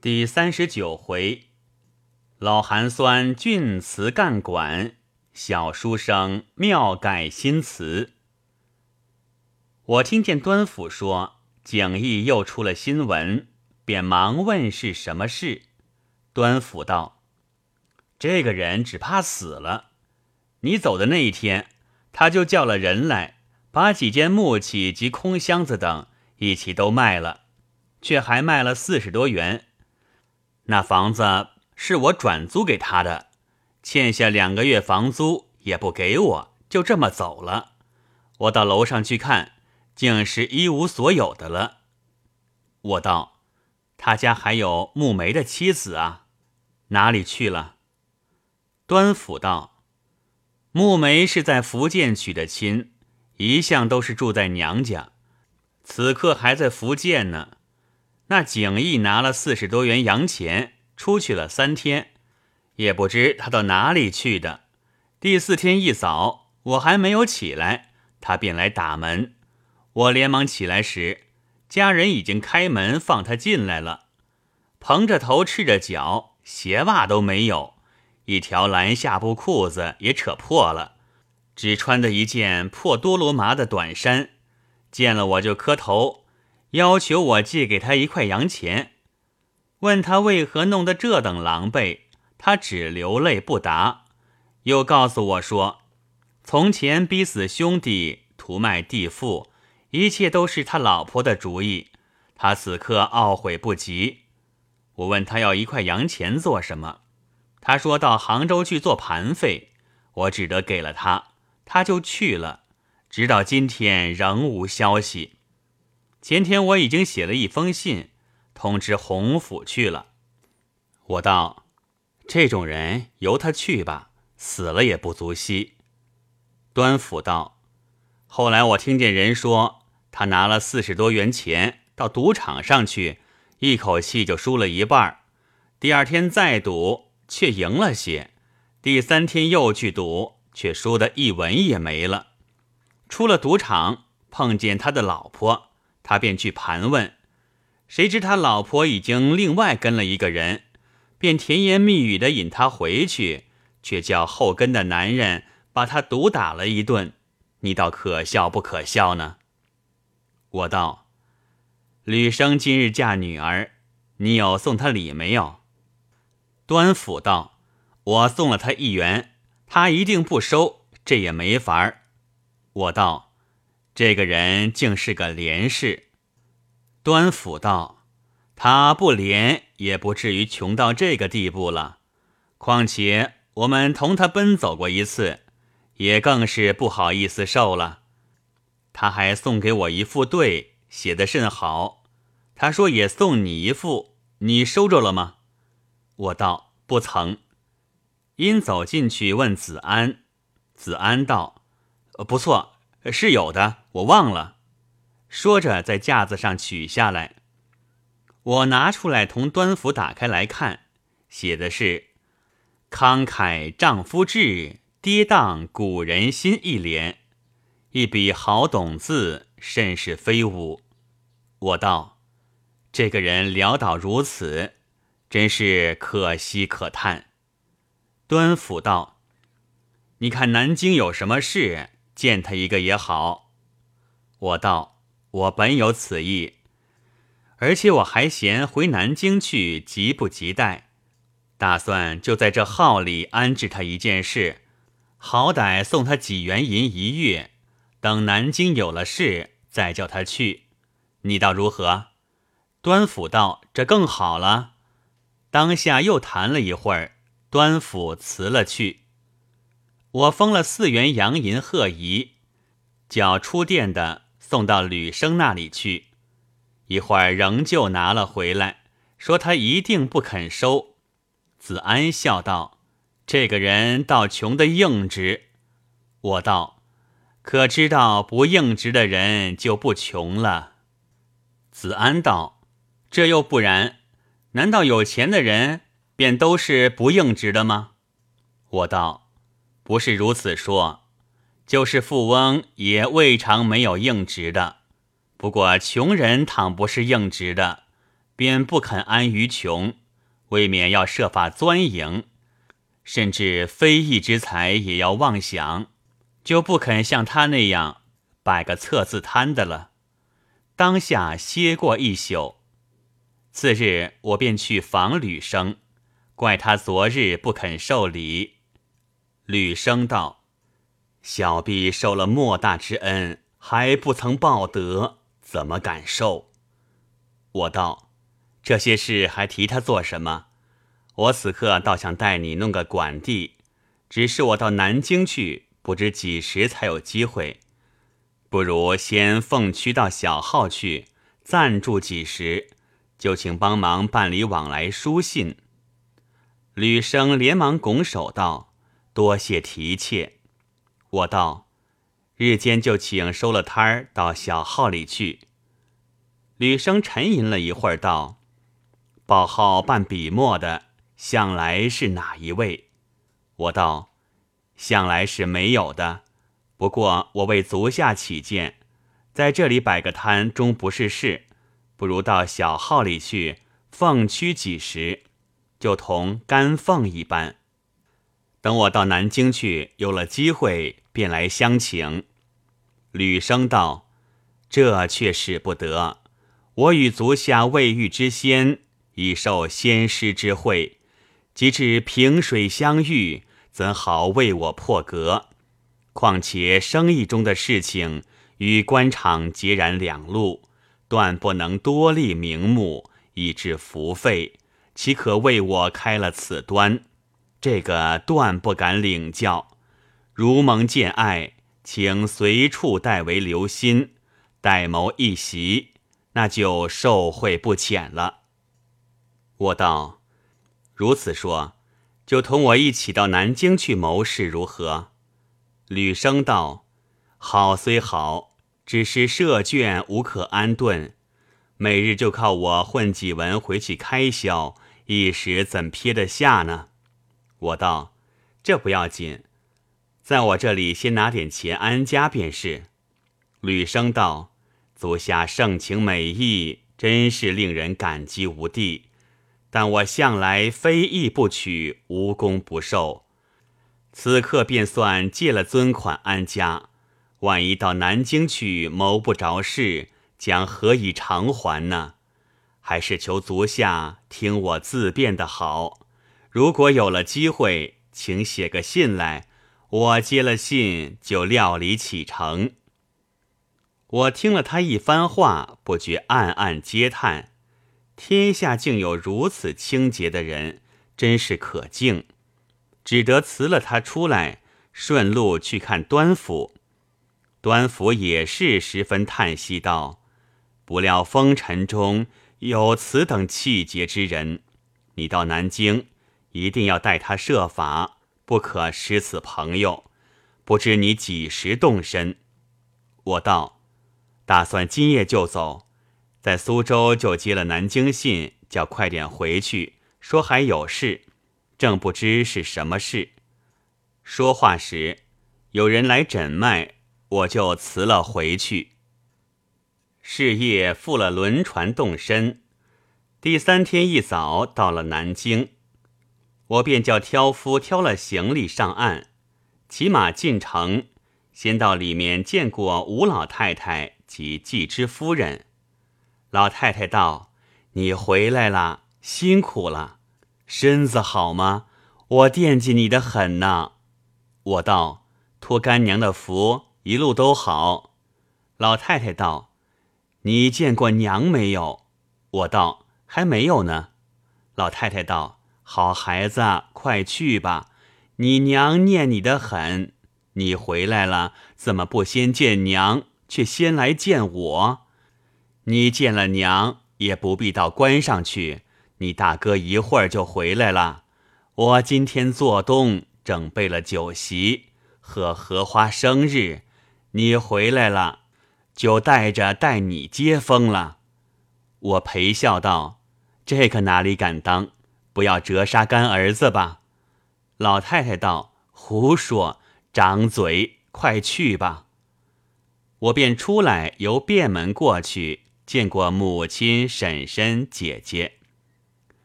第三十九回，老寒酸俊词干管，小书生妙改新词。我听见端府说景逸又出了新闻，便忙问是什么事。端府道：“这个人只怕死了。你走的那一天，他就叫了人来，把几件木器及空箱子等一起都卖了，却还卖了四十多元。”那房子是我转租给他的，欠下两个月房租也不给我，就这么走了。我到楼上去看，竟是一无所有的了。我道：“他家还有木梅的妻子啊，哪里去了？”端府道：“木梅是在福建娶的亲，一向都是住在娘家，此刻还在福建呢。”那景逸拿了四十多元洋钱，出去了三天，也不知他到哪里去的。第四天一早，我还没有起来，他便来打门。我连忙起来时，家人已经开门放他进来了，蓬着头，赤着脚，鞋袜都没有，一条蓝下布裤子也扯破了，只穿的一件破多罗麻的短衫。见了我就磕头。要求我借给他一块洋钱，问他为何弄得这等狼狈，他只流泪不答。又告诉我说，从前逼死兄弟，屠卖地父，一切都是他老婆的主意。他此刻懊悔不及。我问他要一块洋钱做什么，他说到杭州去做盘费，我只得给了他，他就去了，直到今天仍无消息。前天我已经写了一封信，通知洪府去了。我道：“这种人由他去吧，死了也不足惜。”端府道：“后来我听见人说，他拿了四十多元钱到赌场上去，一口气就输了一半。第二天再赌，却赢了些；第三天又去赌，却输得一文也没了。出了赌场，碰见他的老婆。”他便去盘问，谁知他老婆已经另外跟了一个人，便甜言蜜语的引他回去，却叫后跟的男人把他毒打了一顿。你倒可笑不可笑呢？我道：吕生今日嫁女儿，你有送他礼没有？端府道：我送了他一元，他一定不收，这也没法儿。我道。这个人竟是个廉士，端府道：“他不廉，也不至于穷到这个地步了。况且我们同他奔走过一次，也更是不好意思受了。他还送给我一副对，写的甚好。他说也送你一副，你收着了吗？”我道：“不曾。”因走进去问子安，子安道：“呃不错。”是有的，我忘了。说着，在架子上取下来，我拿出来同端甫打开来看，写的是“慷慨丈夫志，跌宕古人心”一联，一笔好懂字，甚是飞舞。我道：“这个人潦倒如此，真是可惜可叹。”端府道：“你看南京有什么事？”见他一个也好，我道我本有此意，而且我还嫌回南京去急不及待，打算就在这号里安置他一件事，好歹送他几元银一月，等南京有了事再叫他去，你道如何？端府道这更好了。当下又谈了一会儿，端府辞了去。我封了四元洋银贺仪，叫出店的送到吕生那里去。一会儿仍旧拿了回来，说他一定不肯收。子安笑道：“这个人倒穷的硬直。”我道：“可知道不硬直的人就不穷了？”子安道：“这又不然，难道有钱的人便都是不硬直的吗？”我道。不是如此说，就是富翁也未尝没有硬直的。不过穷人倘不是硬直的，便不肯安于穷，未免要设法钻营，甚至非义之财也要妄想，就不肯像他那样摆个测字摊的了。当下歇过一宿，次日我便去访吕生，怪他昨日不肯受礼。吕生道：“小婢受了莫大之恩，还不曾报德，怎么敢受？”我道。这些事还提他做什么？我此刻倒想带你弄个管地，只是我到南京去，不知几时才有机会。不如先奉驱到小号去暂住几时，就请帮忙办理往来书信。吕生连忙拱手道：“多谢提切。”我道：“日间就请收了摊儿到小号里去。”吕生沉吟了一会儿，道。报号办笔墨的，向来是哪一位？我道：向来是没有的。不过我为足下起见，在这里摆个摊终不是事，不如到小号里去奉区几时，就同干奉一般。等我到南京去，有了机会便来相请。吕生道：这却使不得。我与足下未遇之先。已受先师之惠，及至萍水相遇，怎好为我破格？况且生意中的事情与官场截然两路，断不能多立名目，以致服费。岂可为我开了此端？这个断不敢领教。如蒙见爱，请随处代为留心，代谋一席，那就受惠不浅了。我道：“如此说，就同我一起到南京去谋事如何？”吕生道：“好虽好，只是设卷无可安顿，每日就靠我混几文回去开销，一时怎撇得下呢？”我道：“这不要紧，在我这里先拿点钱安家便是。”吕生道：“足下盛情美意，真是令人感激无地。”但我向来非义不取，无功不受。此刻便算借了尊款安家，万一到南京去谋不着事，将何以偿还呢？还是求足下听我自辩的好。如果有了机会，请写个信来，我接了信就料理启程。我听了他一番话，不觉暗暗嗟叹。天下竟有如此清洁的人，真是可敬。只得辞了他出来，顺路去看端府。端府也是十分叹息道：“不料风尘中有此等气节之人，你到南京一定要待他设法，不可失此朋友。不知你几时动身？”我道：“打算今夜就走。”在苏州就接了南京信，叫快点回去，说还有事，正不知是什么事。说话时，有人来诊脉，我就辞了回去。是夜赴了轮船动身，第三天一早到了南京，我便叫挑夫挑了行李上岸，骑马进城，先到里面见过吴老太太及季之夫人。老太太道：“你回来了，辛苦了，身子好吗？我惦记你的很呢。”我道：“托干娘的福，一路都好。”老太太道：“你见过娘没有？”我道：“还没有呢。”老太太道：“好孩子，快去吧，你娘念你的很。你回来了，怎么不先见娘，却先来见我？”你见了娘也不必到关上去，你大哥一会儿就回来了。我今天做东准备了酒席，贺荷花生日，你回来了，就带着带你接风了。我陪笑道：“这个哪里敢当？不要折杀干儿子吧。”老太太道：“胡说，掌嘴，快去吧。”我便出来由便门过去。见过母亲、婶婶、姐姐。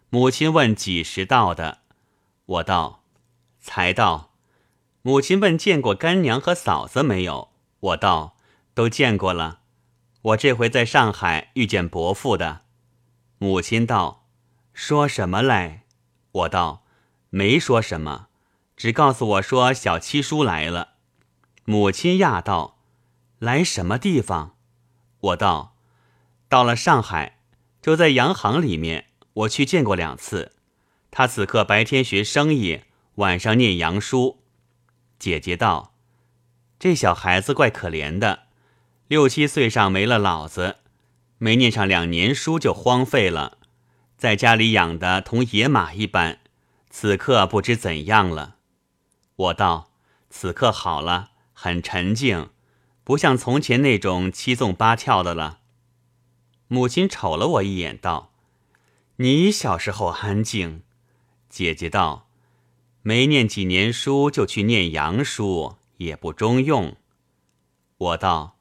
母亲问几时到的，我道才到。母亲问见过干娘和嫂子没有，我道都见过了。我这回在上海遇见伯父的。母亲道说什么来？我道没说什么，只告诉我说小七叔来了。母亲讶道来什么地方？我道到了上海，就在洋行里面。我去见过两次，他此刻白天学生意，晚上念洋书。姐姐道：“这小孩子怪可怜的，六七岁上没了老子，没念上两年书就荒废了，在家里养的同野马一般。此刻不知怎样了。”我道：“此刻好了，很沉静，不像从前那种七纵八跳的了。”母亲瞅了我一眼，道。你小时候安静，姐姐道：“没念几年书就去念洋书，也不中用。”我道：“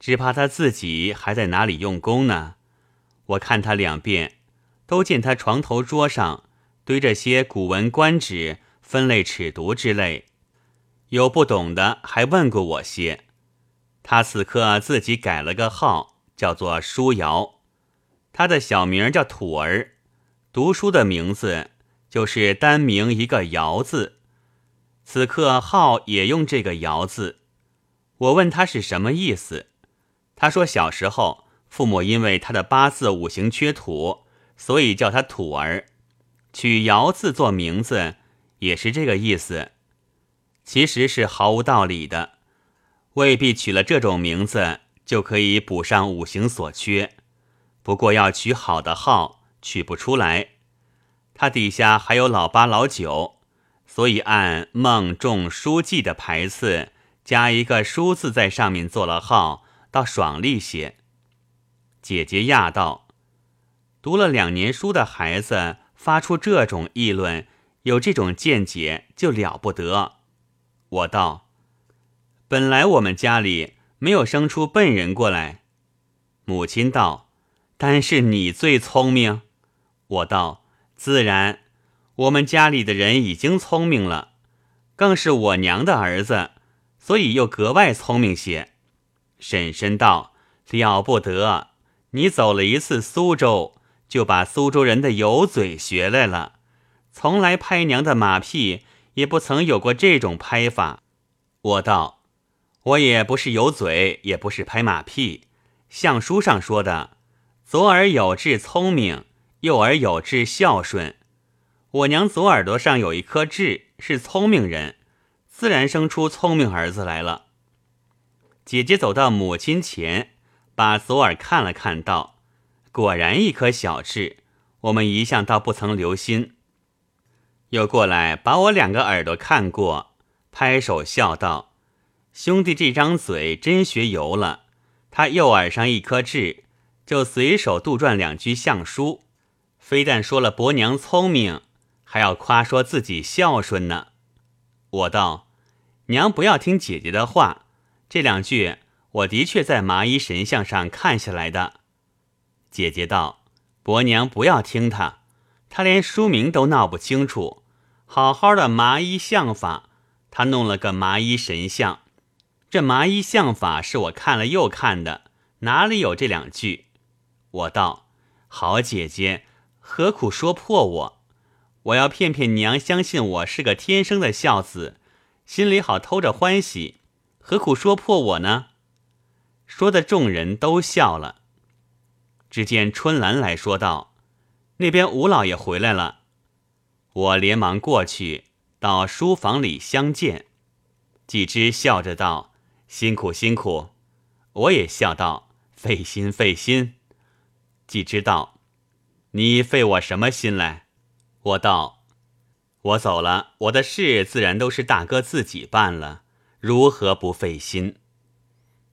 只怕他自己还在哪里用功呢？我看他两遍，都见他床头桌上堆着些古文观止、分类尺牍之类，有不懂的还问过我些。他此刻自己改了个号，叫做舒瑶。”他的小名叫土儿，读书的名字就是单名一个尧字。此刻号也用这个尧字。我问他是什么意思，他说小时候父母因为他的八字五行缺土，所以叫他土儿，取尧字做名字也是这个意思。其实是毫无道理的，未必取了这种名字就可以补上五行所缺。不过要取好的号，取不出来。他底下还有老八、老九，所以按孟仲书记的排次，加一个“书”字在上面做了号，倒爽利些。姐姐讶道：“读了两年书的孩子发出这种议论，有这种见解就了不得。”我道：“本来我们家里没有生出笨人过来。”母亲道。但是你最聪明，我道自然，我们家里的人已经聪明了，更是我娘的儿子，所以又格外聪明些。婶婶道了不得，你走了一次苏州，就把苏州人的油嘴学来了，从来拍娘的马屁也不曾有过这种拍法。我道我也不是油嘴，也不是拍马屁，像书上说的。左耳有志聪明，右耳有志孝顺。我娘左耳朵上有一颗痣，是聪明人，自然生出聪明儿子来了。姐姐走到母亲前，把左耳看了看，道：“果然一颗小痣，我们一向倒不曾留心。”又过来把我两个耳朵看过，拍手笑道：“兄弟这张嘴真学油了，他右耳上一颗痣。”就随手杜撰两句相书，非但说了伯娘聪明，还要夸说自己孝顺呢。我道：“娘不要听姐姐的话，这两句我的确在麻衣神像上看下来的。”姐姐道：“伯娘不要听他，他连书名都闹不清楚。好好的麻衣相法，他弄了个麻衣神像。这麻衣相法是我看了又看的，哪里有这两句？”我道：“好姐姐，何苦说破我？我要骗骗娘，相信我是个天生的孝子，心里好偷着欢喜。何苦说破我呢？”说的众人都笑了。只见春兰来说道：“那边吴老爷回来了。”我连忙过去到书房里相见。季之笑着道：“辛苦辛苦。”我也笑道：“费心费心。”季之道，你费我什么心来？我道，我走了，我的事自然都是大哥自己办了，如何不费心？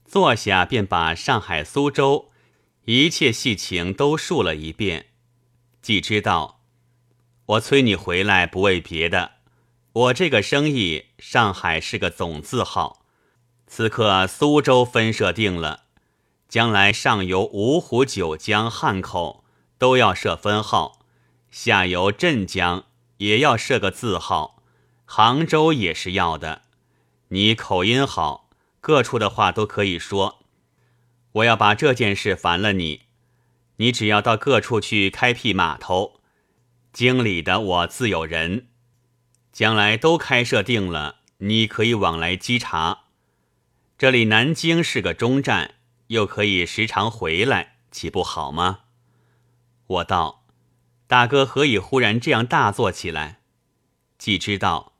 坐下便把上海、苏州一切细情都述了一遍。既知道，我催你回来不为别的，我这个生意上海是个总字号，此刻苏州分社定了。将来上游芜湖、九江、汉口都要设分号，下游镇江也要设个字号，杭州也是要的。你口音好，各处的话都可以说。我要把这件事烦了你，你只要到各处去开辟码头，经理的我自有人。将来都开设定了，你可以往来稽查。这里南京是个中站，又可以时常回来，岂不好吗？我道：“大哥何以忽然这样大做起来？”既知道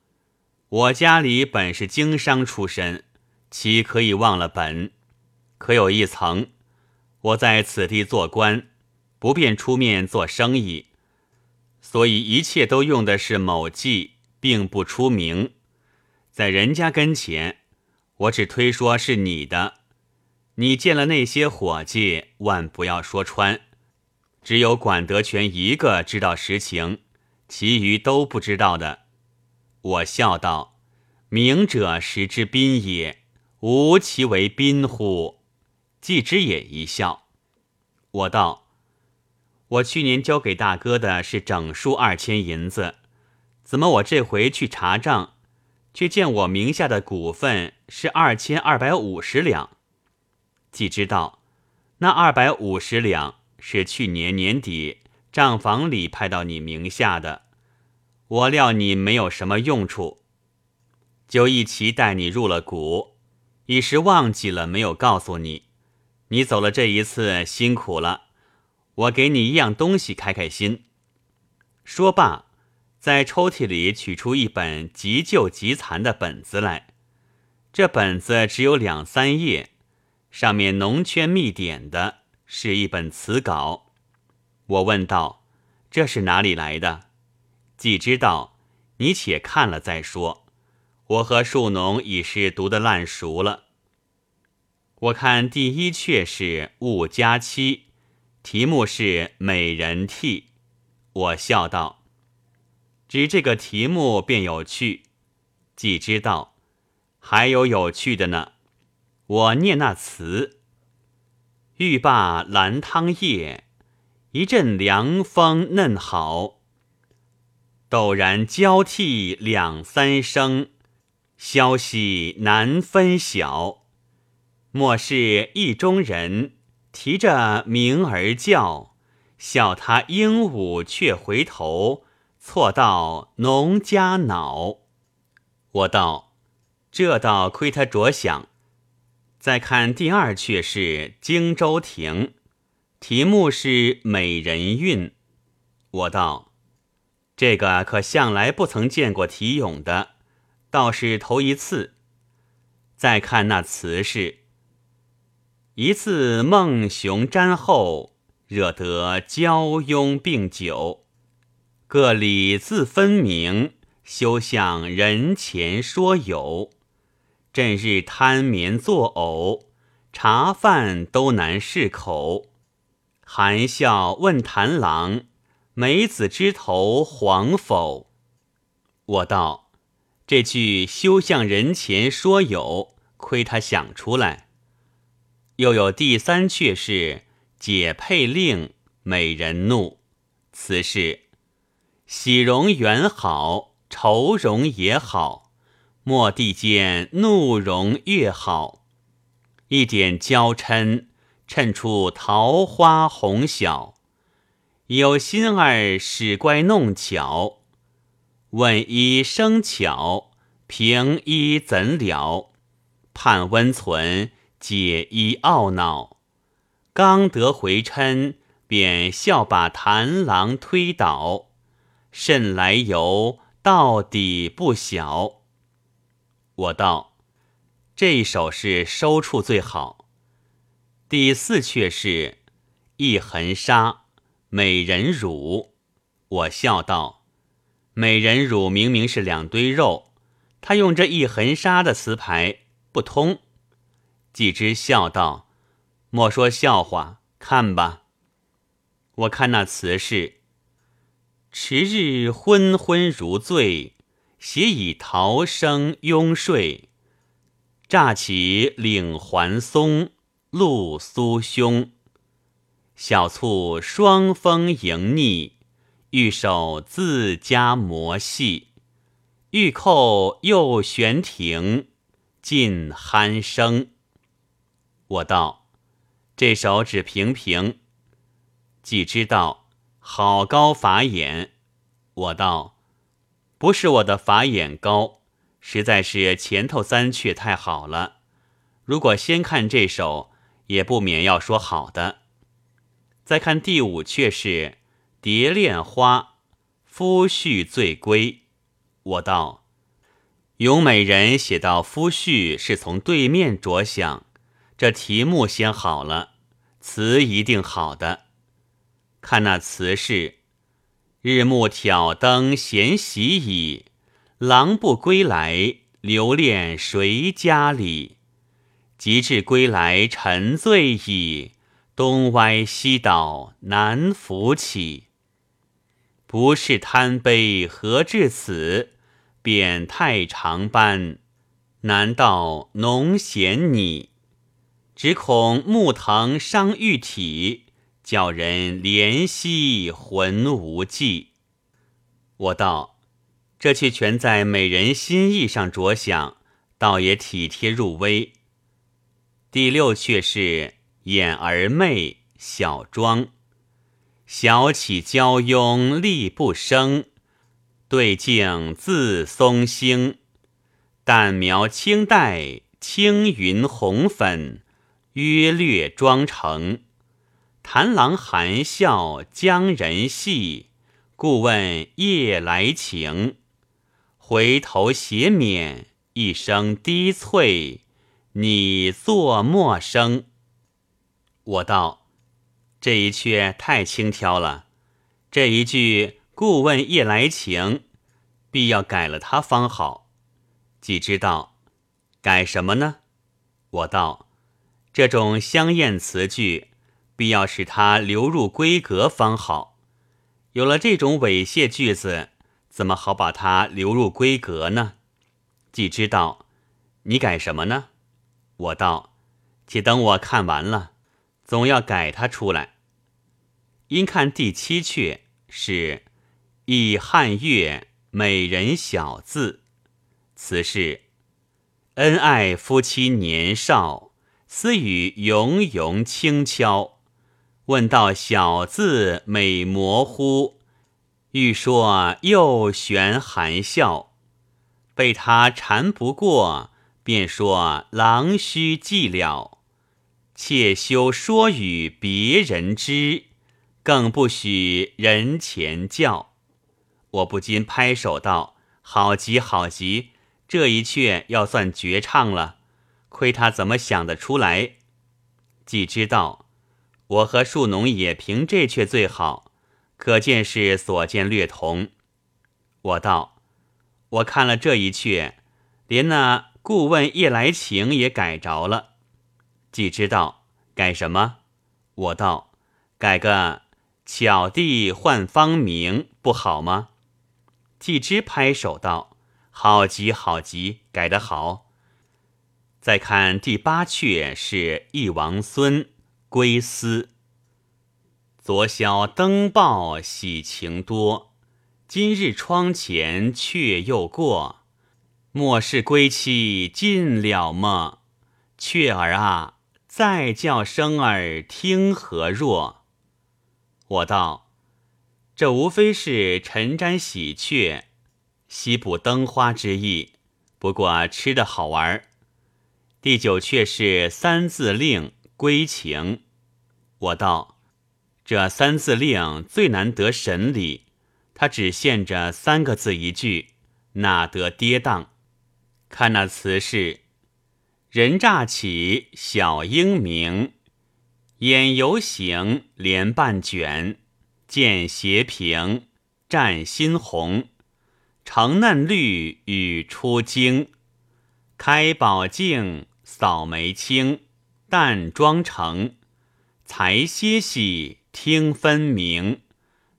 我家里本是经商出身，岂可以忘了本？可有一层，我在此地做官，不便出面做生意，所以一切都用的是某记。并不出名，在人家跟前，我只推说是你的。你见了那些伙计，万不要说穿。只有管德全一个知道实情，其余都不知道的。我笑道：“明者实之宾也，无其为宾乎？”季之也一笑。我道：“我去年交给大哥的是整数二千银子。”怎么我这回去查账，却见我名下的股份是二千二百五十两？季知道那二百五十两是去年年底账房里派到你名下的，我料你没有什么用处，就一齐带你入了股，一时忘记了没有告诉你。你走了这一次辛苦了，我给你一样东西开开心。说罢。在抽屉里取出一本极旧极残的本子来，这本子只有两三页，上面浓圈密点的，是一本词稿。我问道：“这是哪里来的？”既知道，你且看了再说。我和树农已是读得烂熟了。我看第一阙是《物家妻》，题目是《美人替》。我笑道。只这个题目便有趣，既知道还有有趣的呢。我念那词：欲罢兰汤夜，一阵凉风嫩好。陡然交替两三声，消息难分晓。莫是意中人提着名儿叫，笑他鹦鹉却回头。错到农家脑，我道这倒亏他着想。再看第二阙是《荆州亭》，题目是《美人韵》。我道这个可向来不曾见过题咏的，倒是头一次。再看那词是：一次孟雄瞻后，惹得交拥并酒。各理自分明，休向人前说有。朕日贪眠作呕，茶饭都难适口。含笑问谭郎：梅子枝头黄否？我道：这句休向人前说有，亏他想出来。又有第三阙是解配令，美人怒，此事。喜容原好，愁容也好，莫地见怒容越好。一点娇嗔，衬出桃花红晓。有心儿使乖弄巧，问一生巧，平一怎了？盼温存，解一懊恼。刚得回嗔，便笑把谭郎推倒。甚来由，到底不小。我道：这首是收处最好。第四阙是一痕纱，美人乳。我笑道：美人乳明明是两堆肉，他用这一痕纱的词牌不通。季之笑道：莫说笑话，看吧。我看那词是。迟日昏昏如醉，斜以桃声拥睡。乍起领环松，露苏胸。小簇双峰迎逆，玉手自家磨细。玉扣又悬停，尽鼾声。我道：“这首只平平。”既知道好高法眼。我道：“不是我的法眼高，实在是前头三阙太好了。如果先看这首，也不免要说好的。再看第五阙是蝶恋花，夫婿醉归。”我道：“咏美人写到夫婿，是从对面着想。”这题目先好了，词一定好的。看那词是：日暮挑灯闲席倚，郎不归来，留恋谁家里？及至归来沉醉矣，东歪西倒难扶起。不是贪杯何至此？便太长斑，难道浓嫌你？只恐木藤伤玉体，叫人怜惜魂无际。我道：这却全在美人心意上着想，倒也体贴入微。第六阙是眼儿媚小妆，小起娇慵力不生，对镜自松星，淡描清黛青云红粉。约略妆成，弹郎含笑将人戏，故问夜来情。回头斜免一声低翠，你作陌生。我道这一阙太轻佻了，这一句故问夜来情，必要改了它方好。既知道改什么呢？我道。这种香艳词句，必要使它流入闺阁方好。有了这种猥亵句子，怎么好把它流入闺阁呢？既知道，你改什么呢？我道，且等我看完了，总要改它出来。因看第七阙是“忆汉月美人小字”，此是恩爱夫妻年少。私语永永轻悄，问道小字美模糊，欲说又悬含笑，被他缠不过，便说郎须寂了，且休说与别人知，更不许人前叫。我不禁拍手道：“好极好极，这一阙要算绝唱了。”亏他怎么想得出来？既知道我和树农也凭这阙最好，可见是所见略同。我道：我看了这一阙，连那顾问夜来情也改着了。既知道改什么？我道：改个巧地换芳名不好吗？季之拍手道：好极好极，改得好。再看第八阙是忆王孙归思。昨宵登报喜情多，今日窗前却又过。莫是归期尽了么？雀儿啊，再叫声儿听何若？我道：这无非是晨瞻喜鹊，西补灯花之意，不过吃的好玩。第九阙是三字令归情，我道这三字令最难得神理，它只限着三个字一句，哪得跌宕？看那词是：人乍起小英明，眼犹行莲半卷，见斜平占新红，橙嫩绿与出京，开宝镜。扫眉清，淡妆成，才歇息听分明。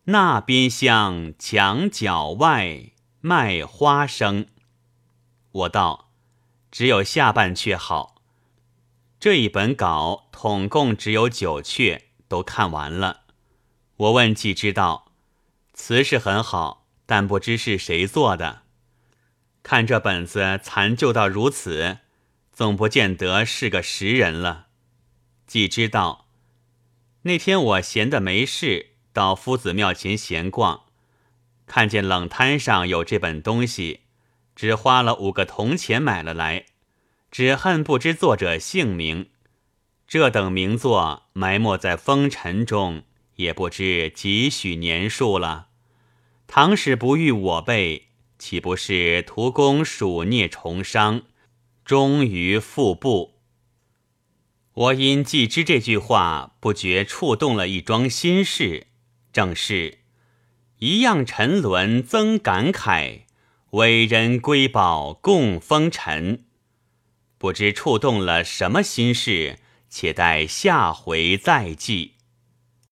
那边厢墙角外卖花生。我道，只有下半阙好。这一本稿统共只有九阙，都看完了。我问季之道，词是很好，但不知是谁做的。看这本子残旧到如此，总不见得是个识人了。季之道，那天我闲得没事，到夫子庙前闲逛，看见冷摊上有这本东西，只花了五个铜钱买了来。只恨不知作者姓名，这等名作埋没在风尘中，也不知几许年数了。倘使不遇我辈，岂不是徒工鼠孽重伤，终于腹部？我因既知这句话，不觉触动了一桩心事，正是一样沉沦增感慨，伟人瑰宝共风尘。不知触动了什么心事，且待下回再记。